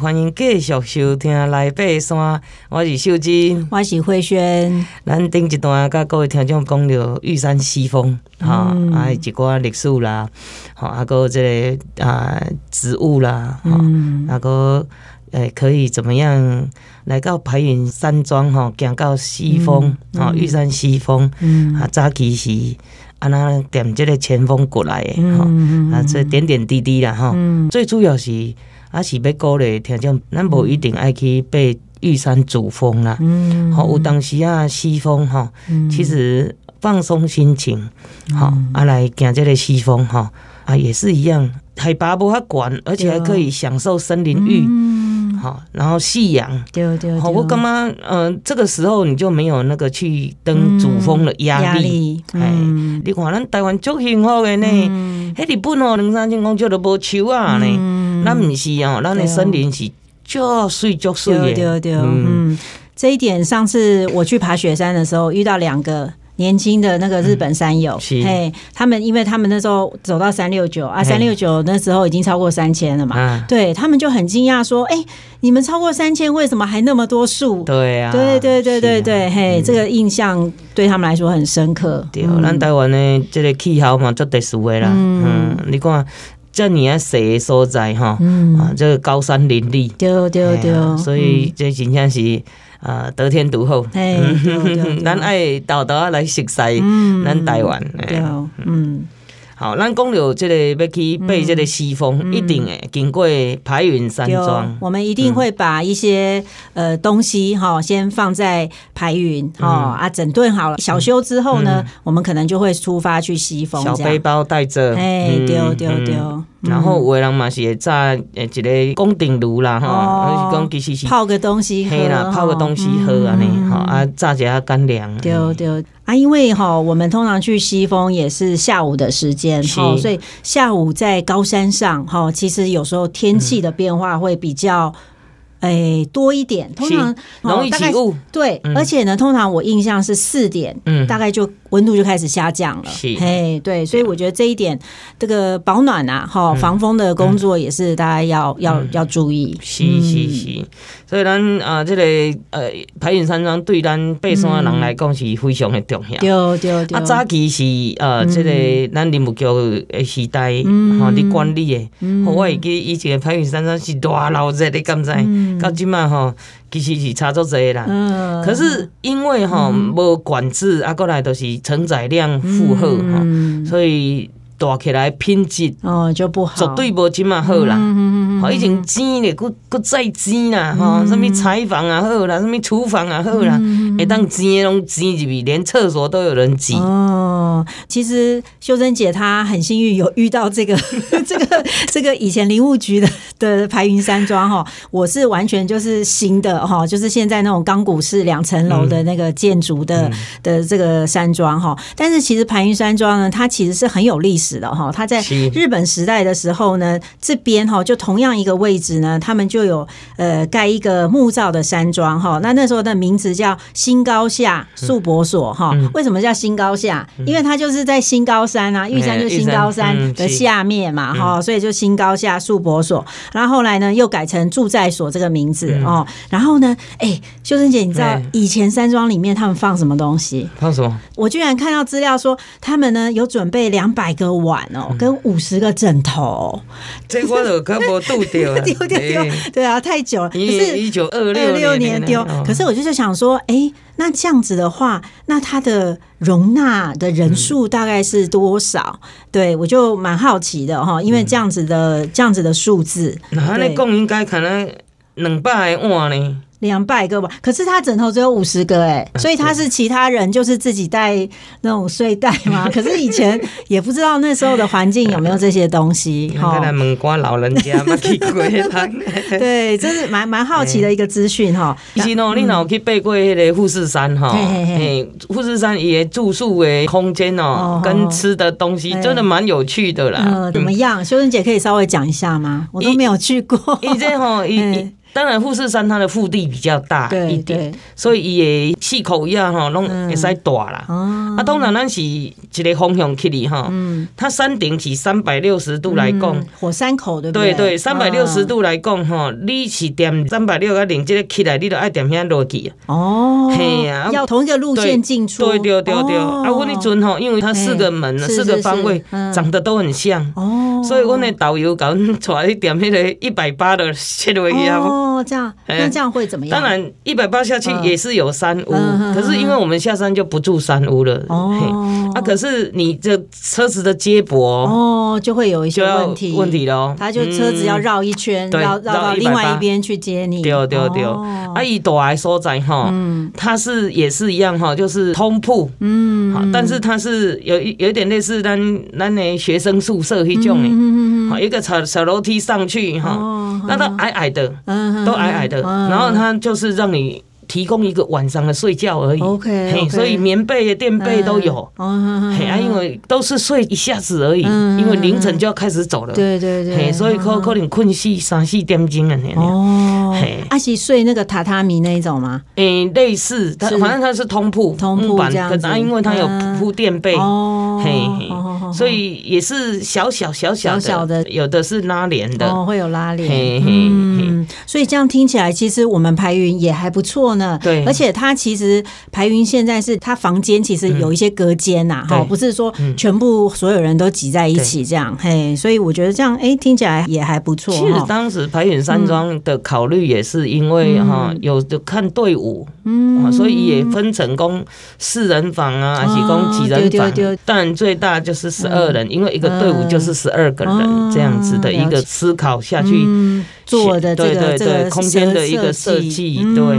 欢迎继续收听《来爬山》，我是秀真，我是慧萱。咱顶一段甲各位听众讲了玉山西峰，哈、嗯，啊，一寡历史啦，吼，啊，个这个啊植物啦，哈、嗯，啊个诶可以怎么样来到白云山庄哈，行到西峰，哈、嗯，玉山西峰，嗯，啊，早期是啊那点这个前锋过来的，哈、嗯，啊，这点点滴滴啦，哈、嗯，最主要是。啊，是要鼓励听众，咱无一定爱去被玉山主峰啦。嗯，好，有当时啊，西风吼，其实放松心情，好、嗯，啊，来行这个西风吼，啊，也是一样，海拔不太高，而且还可以享受森林浴，好、嗯，然后夕阳，对对，好，我干嘛，嗯、呃，这个时候你就没有那个去登主峰的压力，哎、嗯，你看咱台湾足幸福的呢，迄日本哦，两三千公尺都无树啊呢。那不是哦，咱的森林是就水就水的。对对对，嗯，这一点上次我去爬雪山的时候，遇到两个年轻的那个日本山友，嘿，他们因为他们那时候走到三六九啊，三六九那时候已经超过三千了嘛，对他们就很惊讶说，哎，你们超过三千，为什么还那么多树？对啊，对对对对对，嘿，这个印象对他们来说很深刻。对，咱台湾的这个气候嘛，足特殊的啦，嗯，你看。这你啊，谁的所在哈？啊，这个高山林立，对对对，所以这真正是啊，得天独厚。咱爱豆豆来熟悉咱台湾。嗯。好，咱讲到这个要去背这个西风，嗯、一定诶经过排云山庄。我们一定会把一些呃东西哈，先放在排云哈啊，整顿好了，小修之后呢，嗯、我们可能就会出发去西风。小背包带着，哎，丢丢丢。然后有的人嘛是会炸诶一个宫顶炉啦哈，讲其实是泡个东西喝啦，泡个东西喝啊呢，哈啊炸一下干粮。丢丢。啊，因为哈，我们通常去西峰也是下午的时间，哈，所以下午在高山上，哈，其实有时候天气的变化会比较。哎、欸，多一点，通常容易起雾。对，嗯、而且呢，通常我印象是四点，嗯，大概就温度就开始下降了。是，嘿，对，所以我觉得这一点，这个保暖啊，哈，防风的工作也是大家要、嗯、要要注意。是是是，所以咱啊，这个呃，排云山庄对咱爬山的人来讲是非常的重要。对对对。啊，早期是呃，这个咱林务局的时代，哈，你管理的，我会记以前排云山庄是大闹热，的敢知？到今嘛吼，其实是差足侪啦。嗯。可是因为吼无管制，啊，过来都是承载量负荷吼，所以大起来品质哦就不好，绝对无今嘛好啦。嗯嗯嗯嗯。已经挤咧，搁搁再挤啦，吼，什么柴房也好啦，什么厨房也好啦，会当挤诶拢挤入去，连厕所都有人挤。哦，其实秀珍姐她很幸运有遇到这个 这个这个以前林务局的。的排云山庄哈，我是完全就是新的哈，就是现在那种钢骨式两层楼的那个建筑的、嗯、的这个山庄哈。但是其实排云山庄呢，它其实是很有历史的哈。他在日本时代的时候呢，这边哈就同样一个位置呢，他们就有呃盖一个木造的山庄哈。那那时候的名字叫新高下宿博所哈。为什么叫新高下？因为它就是在新高山啊，玉山就新高山的下面嘛哈，所以就新高下宿博所。然后后来呢，又改成住在所这个名字、嗯、哦。然后呢，哎，秀珍姐，你知道以前山庄里面他们放什么东西？放什么？我居然看到资料说，他们呢有准备两百个碗哦，跟五十个枕头。这我都可没 丢掉了，丢掉丢。对啊，太久了。可是一九二六年丢。可是我就是想说，哎，那这样子的话，那它的容纳的人数大概是多少？嗯、对我就蛮好奇的哈，因为这样子的、嗯、这样子的数字。那那共应该可能两百个碗呢？两百个吧，可是他枕头只有五十个哎，所以他是其他人就是自己带那种睡袋嘛。可是以前也不知道那时候的环境有没有这些东西。哈，来问过老人家嘛，去过 对，这是蛮蛮好奇的一个资讯哈。以前喏，你哪有去背过那个富士山哈？嘿，富士山也住宿的空间哦，跟吃的东西真的蛮有趣的啦。怎么样？修真姐可以稍微讲一下吗？我都没有去过。以前哈，以当然富士山它的腹地比较大一点，所以伊的气口一样哈，拢会使大啦。啊，通常咱是一个方向去哩哈。嗯。它山顶是三百六十度来讲，火山口对不对？对对，三百六十度来讲哈，你是点三百六啊零这个起来，你都爱点遐落去。哦。嘿呀，要同一个路线进出。对对对对。啊，我那阵吼，因为它四个门，四个方位长得都很像。哦。所以我那导游搞出来点迄个一百八的切落去啊。哦，这样，那这样会怎么样？当然，一百八下去也是有山屋，可是因为我们下山就不住山屋了。哦，啊，可是你这车子的接驳哦，就会有一些问题。问题喽。他就车子要绕一圈，绕绕到另外一边去接你。对对对，啊，伊大来所在哈，它是也是一样哈，就是通铺，嗯，好，但是它是有一有一点类似咱咱的学生宿舍那种的，好，一个小小楼梯上去哈，那都矮矮的。都矮矮的，然后他就是让你提供一个晚上的睡觉而已。OK，所以棉被、垫被都有。哦，嘿，因为都是睡一下子而已，因为凌晨就要开始走了。对对对，所以可可能困死三四点钟啊。哦，嘿，阿是睡那个榻榻米那一种吗？诶，类似，它反正它是通铺，通铺这样子，因为它有铺垫被。哦，嘿嘿。所以也是小小小小小的，有的是拉帘的，哦，会有拉帘。嗯，所以这样听起来，其实我们排云也还不错呢。对，而且它其实排云现在是它房间其实有一些隔间呐，哈，不是说全部所有人都挤在一起这样。嘿，所以我觉得这样，哎，听起来也还不错。其实当时排云山庄的考虑也是因为哈，有的看队伍，嗯，所以也分成功四人房啊，还是供几人房？但最大就是。十二人，因为一个队伍就是十二个人，这样子的一个思考下去做的这个这个空间的一个设计，对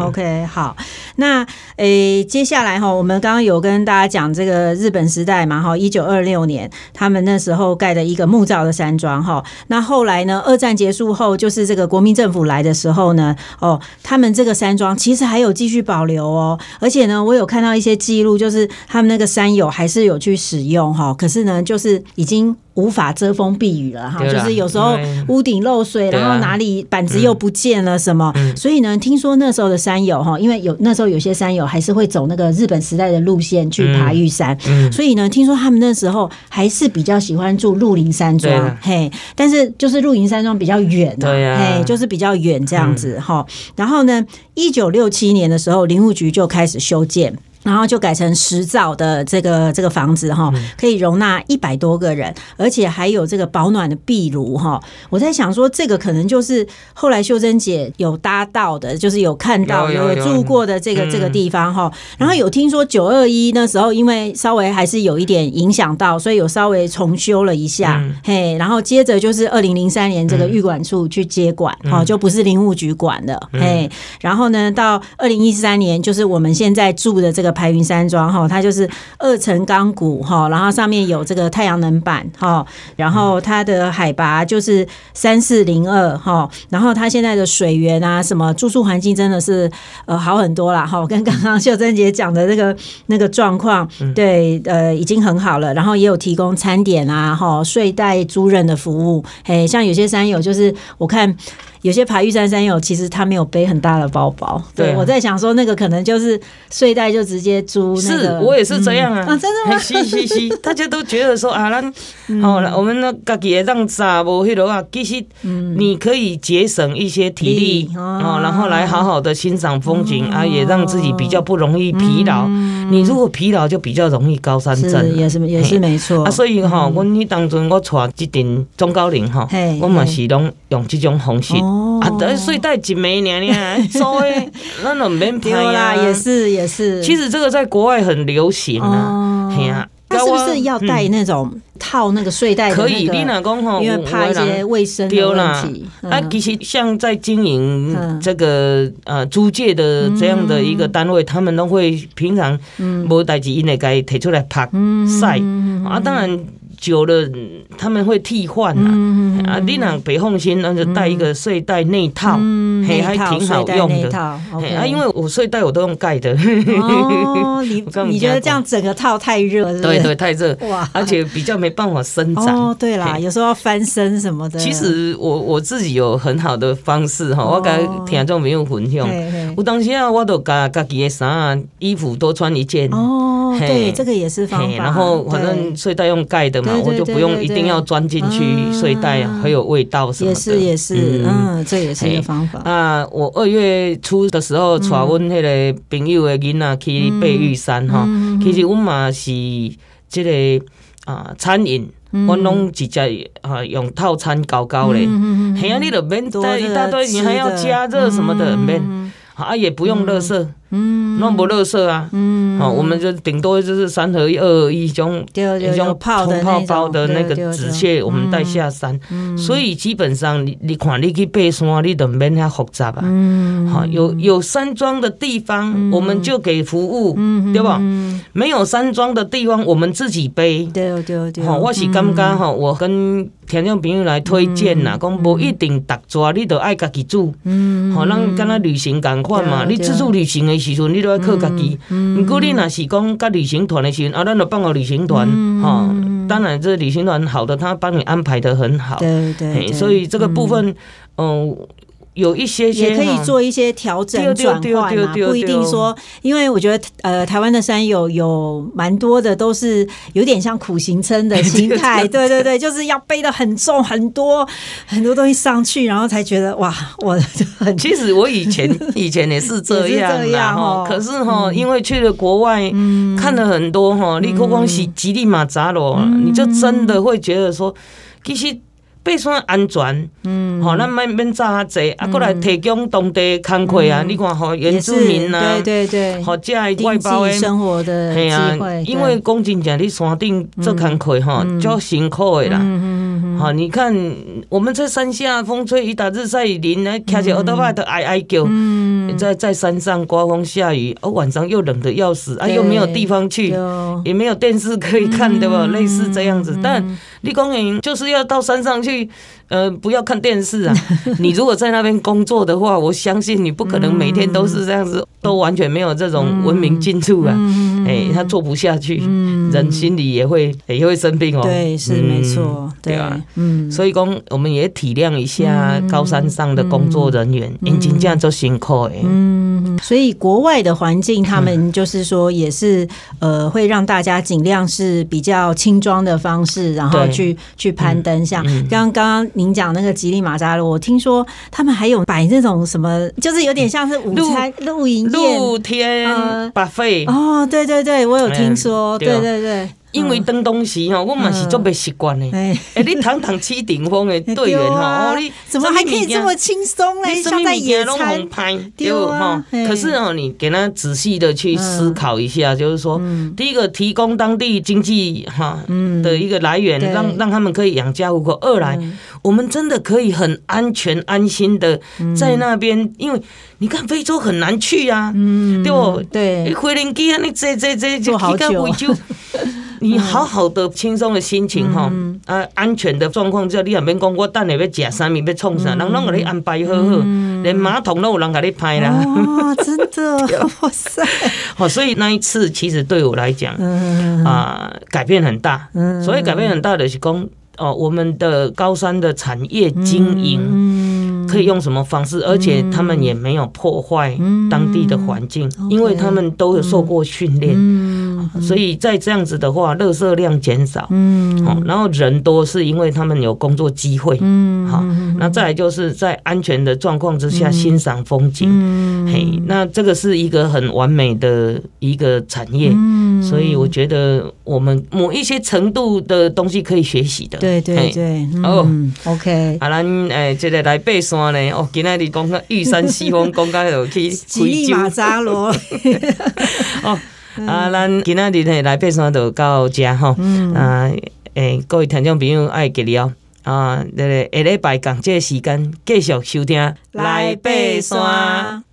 ，OK，好，那诶，接下来哈，我们刚刚有跟大家讲这个日本时代嘛，哈，一九二六年他们那时候盖的一个木造的山庄，哈，那后来呢，二战结束后，就是这个国民政府来的时候呢，哦，他们这个山庄其实还有继续保留哦，而且呢，我有看到一些记录，就是他们那个山友还是有去使用哈。哦，可是呢，就是已经无法遮风避雨了哈，就是有时候屋顶漏水，然后哪里板子又不见了什么，所以呢，听说那时候的山友哈，因为有那时候有些山友还是会走那个日本时代的路线去爬玉山，所以呢，听说他们那时候还是比较喜欢住鹿林山庄，嘿，但是就是鹿林山庄比较远呐，嘿，就是比较远这样子哈。然后呢，一九六七年的时候，林务局就开始修建。然后就改成石造的这个这个房子哈，可以容纳一百多个人，而且还有这个保暖的壁炉哈。我在想说，这个可能就是后来秀珍姐有搭到的，就是有看到有住过的这个这个地方哈。然后有听说九二一那时候，因为稍微还是有一点影响到，所以有稍微重修了一下嘿。然后接着就是二零零三年这个运管处去接管哈，就不是林务局管的嘿。然后呢，到二零一三年就是我们现在住的这个。排云山庄哈，它就是二层钢骨哈，然后上面有这个太阳能板哈，然后它的海拔就是三四零二哈，然后它现在的水源啊，什么住宿环境真的是呃好很多啦哈，跟刚刚秀珍姐讲的那个那个状况，对呃已经很好了，然后也有提供餐点啊哈，睡袋租人的服务，哎，像有些山友就是我看。有些爬玉山山友，其实他没有背很大的包包。对，我在想说，那个可能就是睡袋就直接租。是我也是这样啊。啊，真的吗？嘻嘻嘻，大家都觉得说啊，那好了，我们那自己让啥无迄个啊，其实你可以节省一些体力哦，然后来好好的欣赏风景啊，也让自己比较不容易疲劳。你如果疲劳，就比较容易高山症。也是也是没错啊。所以哈，我那当中我带这顶中高龄哈，我嘛是拢用这种方式。啊，得睡袋几枚娘娘，所以那种 免拍 啦，也是也是。其实这个在国外很流行啊，嘿啊，那是不是要带那种套那个睡袋？可以，你老公吼，因为怕一些卫生的问题。啊，其实像在经营这个呃租借的这样的一个单位，他们都会平常无代志，因会给他提出来拍晒。啊，当然。久了他们会替换呐。啊，你俩别放心，那就带一个睡袋内套，嘿，还挺好用的。啊，因为我睡袋我都用盖的。哦，你你觉得这样整个套太热？对对，太热哇，而且比较没办法伸展。哦，对啦，有时候要翻身什么的。其实我我自己有很好的方式哈，我跟听众朋友分享。我当时啊，我都把自己的衫啊、衣服多穿一件。哦，对，这个也是方法。然后反正睡袋用盖的嘛。我就不用一定要钻进去睡袋，很有味道什么的。也是也是，嗯，这也是一个方法。啊，我二月初的时候，带阮迄个朋友的囡仔去爬玉山哈。其实阮嘛是这个啊餐饮，我拢直接啊用套餐搞搞嘞。嘿啊，你都免带一大堆，你还要加热什么的，免啊也不用垃圾。嗯，弄不垃圾啊，嗯，好，我们就顶多就是三合一、二合一种，一种泡泡包的那个纸屑，我们带下山，所以基本上你你看你去爬山，你都免遐复杂啊，嗯，好，有有山庄的地方，我们就给服务，对吧？没有山庄的地方，我们自己背，对对对，好，我是刚刚哈，我跟听众朋友来推荐呐，讲不一定独抓，你都爱家己煮，嗯，好，咱跟他旅行赶快嘛，你自助旅行的。时阵你都要靠家己，不过你若是讲甲旅行团的时阵，啊，咱就办个旅行团，哈，当然这旅行团好的，他帮你安排的很好，对对，所以这个部分，嗯。有一些也可以做一些调整转换嘛，不一定说，因为我觉得呃，台湾的山友有蛮多的都是有点像苦行僧的心态，对对对，就是要背的很重很多很多东西上去，然后才觉得哇，我很。其实我以前 以前也是这样的哈，可是哈，因为去了国外，看了很多哈，你光光喜吉利马扎罗，你就真的会觉得说，其实。爬山安全，嗯，好，咱免免炸较济，啊，过来提供当地工课啊，你看，吼，原住民啊，对对对，好，这外包的生活的机会，因为讲真正，你山顶做工课哈，较辛苦的啦。嗯，好，你看我们在山下，风吹雨打日晒雨淋，来骑着欧兜拜都哀哀叫，在在山上刮风下雨，哦，晚上又冷的要死，啊，又没有地方去，也没有电视可以看，对吧？类似这样子，但立功营就是要到山上去。呃，不要看电视啊！你如果在那边工作的话，我相信你不可能每天都是这样子，都完全没有这种文明进驻啊！哎，他做不下去，人心里也会也会生病哦。对，是没错，对啊，嗯，所以讲我们也体谅一下高山上的工作人员，眼睛这样做辛苦哎。嗯，所以国外的环境，他们就是说也是呃，会让大家尽量是比较轻装的方式，然后去去攀登，像。刚刚您讲那个吉利马扎罗，我听说他们还有摆那种什么，就是有点像是午餐露营露天 buffet 哦，对对对，我有听说，对对对。因为登东西哈，我嘛是做不习惯的。哎，你堂堂七顶峰的队员哈，你怎么还可以这么轻松嘞？像在野餐，对哈。可是哦，你给他仔细的去思考一下，就是说，第一个提供当地经济哈的一个来源，让让他们可以养家糊口；二来，我们真的可以很安全安心的在那边，因为你看非洲很难去啊，对不？对，回林基啊，你这这这这几个非洲。你好好的轻松的心情哈，啊，安全的状况之下，你也免讲我等下要吃啥物，要创啥，人拢给你安排好好，连马桶都有人给你拍啦。哇，真的，哇塞！好，所以那一次其实对我来讲，啊，改变很大。所以改变很大的是讲，哦，我们的高山的产业经营可以用什么方式，而且他们也没有破坏当地的环境，因为他们都有受过训练。所以在这样子的话，垃圾量减少，嗯，好，然后人多是因为他们有工作机会，嗯，好，那再来就是在安全的状况之下欣赏风景，嗯，嘿，那这个是一个很完美的一个产业，嗯，所以我觉得我们某一些程度的东西可以学习的，对对对，哦，OK，啊，咱诶，这个来爬山呢，哦，今天你讲个玉山西峰，讲个有去吉力马扎罗，哦。啊，咱今仔日呢来爬山就到这吼，啊，诶，各位听众朋友爱记了啊，这个下礼拜共这个时间继续收听来爬山。